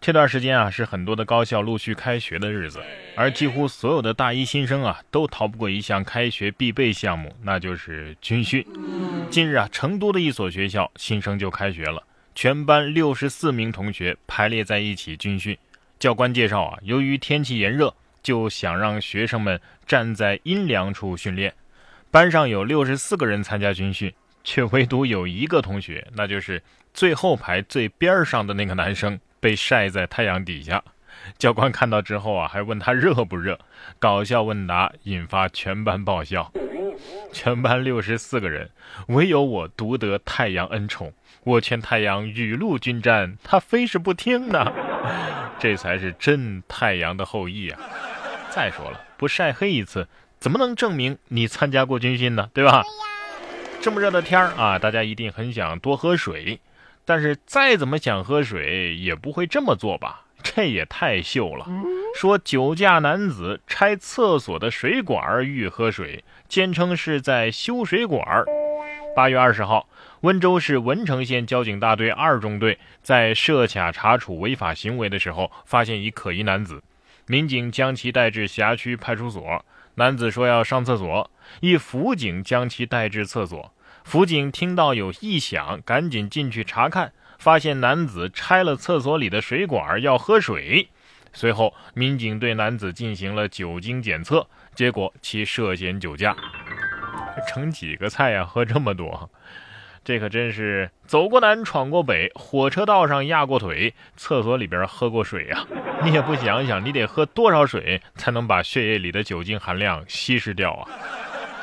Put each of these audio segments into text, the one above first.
这段时间啊，是很多的高校陆续开学的日子，而几乎所有的大一新生啊，都逃不过一项开学必备项目，那就是军训。近日啊，成都的一所学校新生就开学了，全班六十四名同学排列在一起军训。教官介绍啊，由于天气炎热，就想让学生们站在阴凉处训练。班上有六十四个人参加军训，却唯独有一个同学，那就是最后排最边上的那个男生。被晒在太阳底下，教官看到之后啊，还问他热不热？搞笑问答引发全班爆笑。全班六十四个人，唯有我独得太阳恩宠。我劝太阳雨露均沾，他非是不听呢。这才是真太阳的后裔啊！再说了，不晒黑一次，怎么能证明你参加过军训呢？对吧？这么热的天儿啊，大家一定很想多喝水。但是再怎么想喝水，也不会这么做吧？这也太秀了！说酒驾男子拆厕所的水管欲喝水，坚称是在修水管。八月二十号，温州市文成县交警大队二中队在设卡查处违法行为的时候，发现一可疑男子，民警将其带至辖区派出所。男子说要上厕所，一辅警将其带至厕所。辅警听到有异响，赶紧进去查看，发现男子拆了厕所里的水管要喝水。随后，民警对男子进行了酒精检测，结果其涉嫌酒驾。盛几个菜呀？喝这么多，这可真是走过南闯过北，火车道上压过腿，厕所里边喝过水呀！你也不想想，你得喝多少水才能把血液里的酒精含量稀释掉啊？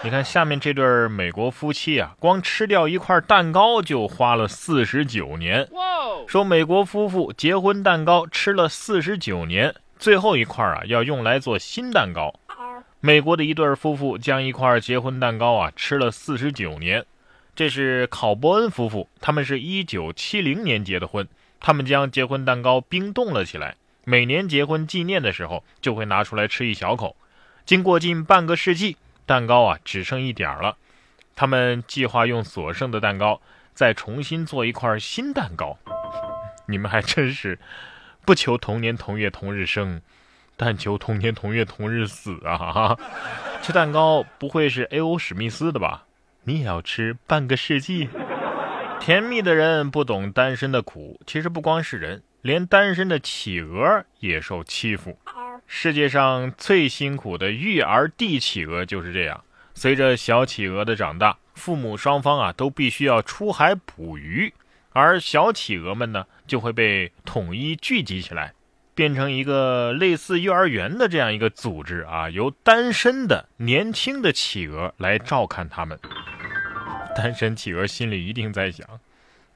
你看下面这对美国夫妻啊，光吃掉一块蛋糕就花了四十九年。说美国夫妇结婚蛋糕吃了四十九年，最后一块啊要用来做新蛋糕。美国的一对夫妇将一块结婚蛋糕啊吃了四十九年。这是考伯恩夫妇，他们是一九七零年结的婚，他们将结婚蛋糕冰冻了起来，每年结婚纪念的时候就会拿出来吃一小口。经过近半个世纪。蛋糕啊，只剩一点了。他们计划用所剩的蛋糕再重新做一块新蛋糕。你们还真是不求同年同月同日生，但求同年同月同日死啊！吃蛋糕不会是 A.O. 史密斯的吧？你也要吃半个世纪？甜蜜的人不懂单身的苦。其实不光是人，连单身的企鹅也受欺负。世界上最辛苦的育儿地企鹅就是这样。随着小企鹅的长大，父母双方啊都必须要出海捕鱼，而小企鹅们呢就会被统一聚集起来，变成一个类似幼儿园的这样一个组织啊，由单身的年轻的企鹅来照看他们。单身企鹅心里一定在想：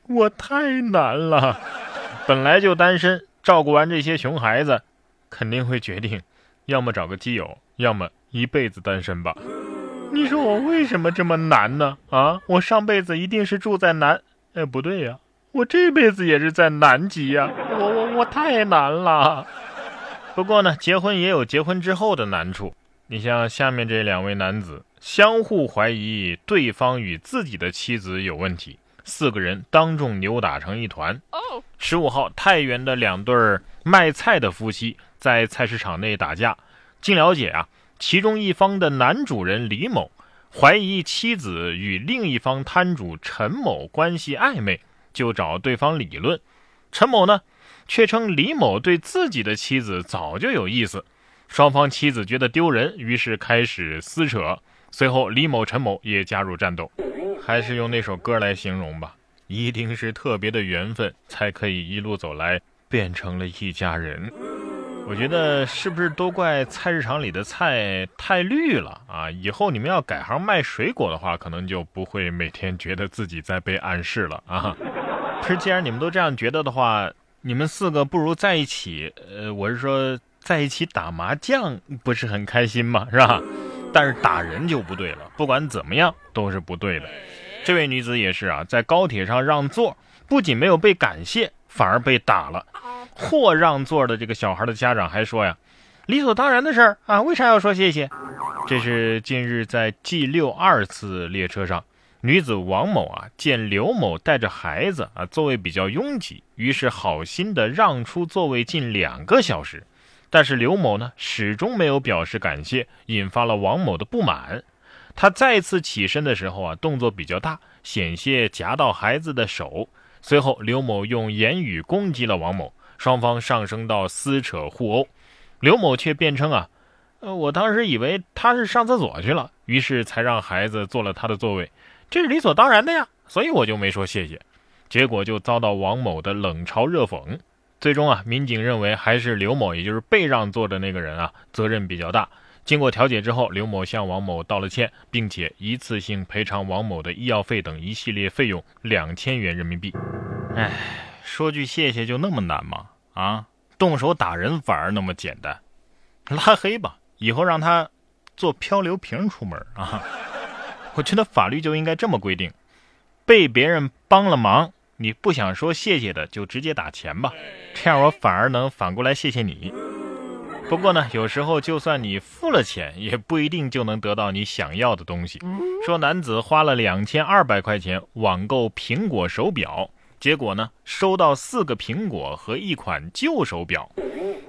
我太难了，本来就单身，照顾完这些熊孩子。肯定会决定，要么找个基友，要么一辈子单身吧。你说我为什么这么难呢？啊，我上辈子一定是住在南……哎，不对呀，我这辈子也是在南极呀。我我我太难了。不过呢，结婚也有结婚之后的难处。你像下面这两位男子，相互怀疑对方与自己的妻子有问题，四个人当众扭打成一团。十五号，太原的两对卖菜的夫妻。在菜市场内打架，经了解啊，其中一方的男主人李某怀疑妻子与另一方摊主陈某关系暧昧，就找对方理论。陈某呢，却称李某对自己的妻子早就有意思。双方妻子觉得丢人，于是开始撕扯。随后，李某、陈某也加入战斗。还是用那首歌来形容吧，一定是特别的缘分，才可以一路走来变成了一家人。我觉得是不是都怪菜市场里的菜太绿了啊？以后你们要改行卖水果的话，可能就不会每天觉得自己在被暗示了啊。可是既然你们都这样觉得的话，你们四个不如在一起，呃，我是说在一起打麻将，不是很开心吗？是吧？但是打人就不对了，不管怎么样都是不对的。这位女子也是啊，在高铁上让座，不仅没有被感谢，反而被打了。或让座的这个小孩的家长还说呀，理所当然的事儿啊，为啥要说谢谢？这是近日在 G 六二次列车上，女子王某啊，见刘某带着孩子啊，座位比较拥挤，于是好心的让出座位近两个小时。但是刘某呢，始终没有表示感谢，引发了王某的不满。他再次起身的时候啊，动作比较大，险些夹到孩子的手。随后，刘某用言语攻击了王某，双方上升到撕扯互殴。刘某却辩称啊，呃，我当时以为他是上厕所去了，于是才让孩子坐了他的座位。这是理所当然的呀，所以我就没说谢谢，结果就遭到王某的冷嘲热讽。最终啊，民警认为还是刘某，也就是被让座的那个人啊，责任比较大。经过调解之后，刘某向王某道了歉，并且一次性赔偿王某的医药费等一系列费用两千元人民币。哎，说句谢谢就那么难吗？啊，动手打人反而那么简单？拉黑吧，以后让他做漂流瓶出门啊。我觉得法律就应该这么规定：被别人帮了忙，你不想说谢谢的，就直接打钱吧，这样我反而能反过来谢谢你。不过呢，有时候就算你付了钱，也不一定就能得到你想要的东西。说男子花了两千二百块钱网购苹果手表，结果呢，收到四个苹果和一款旧手表。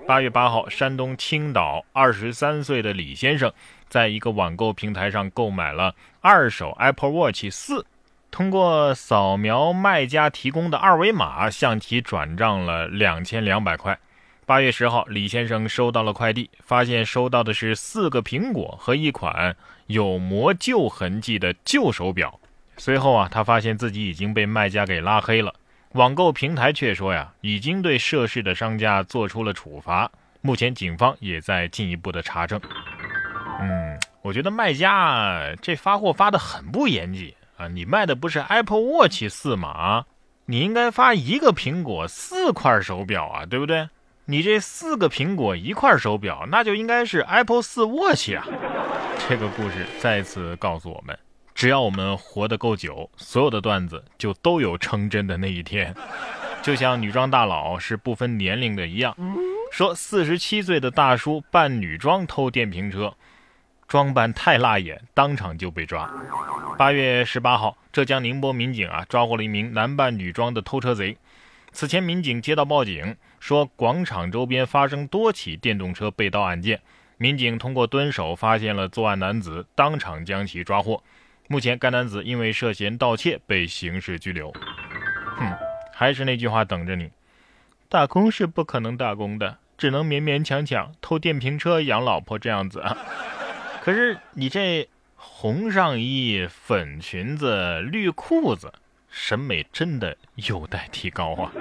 八月八号，山东青岛二十三岁的李先生。在一个网购平台上购买了二手 Apple Watch 四，通过扫描卖家提供的二维码向其转账了两千两百块。八月十号，李先生收到了快递，发现收到的是四个苹果和一款有磨旧痕迹的旧手表。随后啊，他发现自己已经被卖家给拉黑了。网购平台却说呀，已经对涉事的商家做出了处罚。目前警方也在进一步的查证。嗯，我觉得卖家这发货发的很不严谨啊！你卖的不是 Apple Watch 四吗？你应该发一个苹果四块手表啊，对不对？你这四个苹果一块手表，那就应该是 Apple 四 Watch 啊！这个故事再次告诉我们，只要我们活得够久，所有的段子就都有成真的那一天。就像女装大佬是不分年龄的一样，说四十七岁的大叔扮女装偷电瓶车。装扮太辣眼，当场就被抓。八月十八号，浙江宁波民警啊抓获了一名男扮女装的偷车贼。此前，民警接到报警，说广场周边发生多起电动车被盗案件。民警通过蹲守发现了作案男子，当场将其抓获。目前，该男子因为涉嫌盗窃被刑事拘留。哼，还是那句话，等着你。打工是不可能打工的，只能勉勉强强偷电瓶车养老婆这样子。可是你这红上衣、粉裙子、绿裤子，审美真的有待提高啊！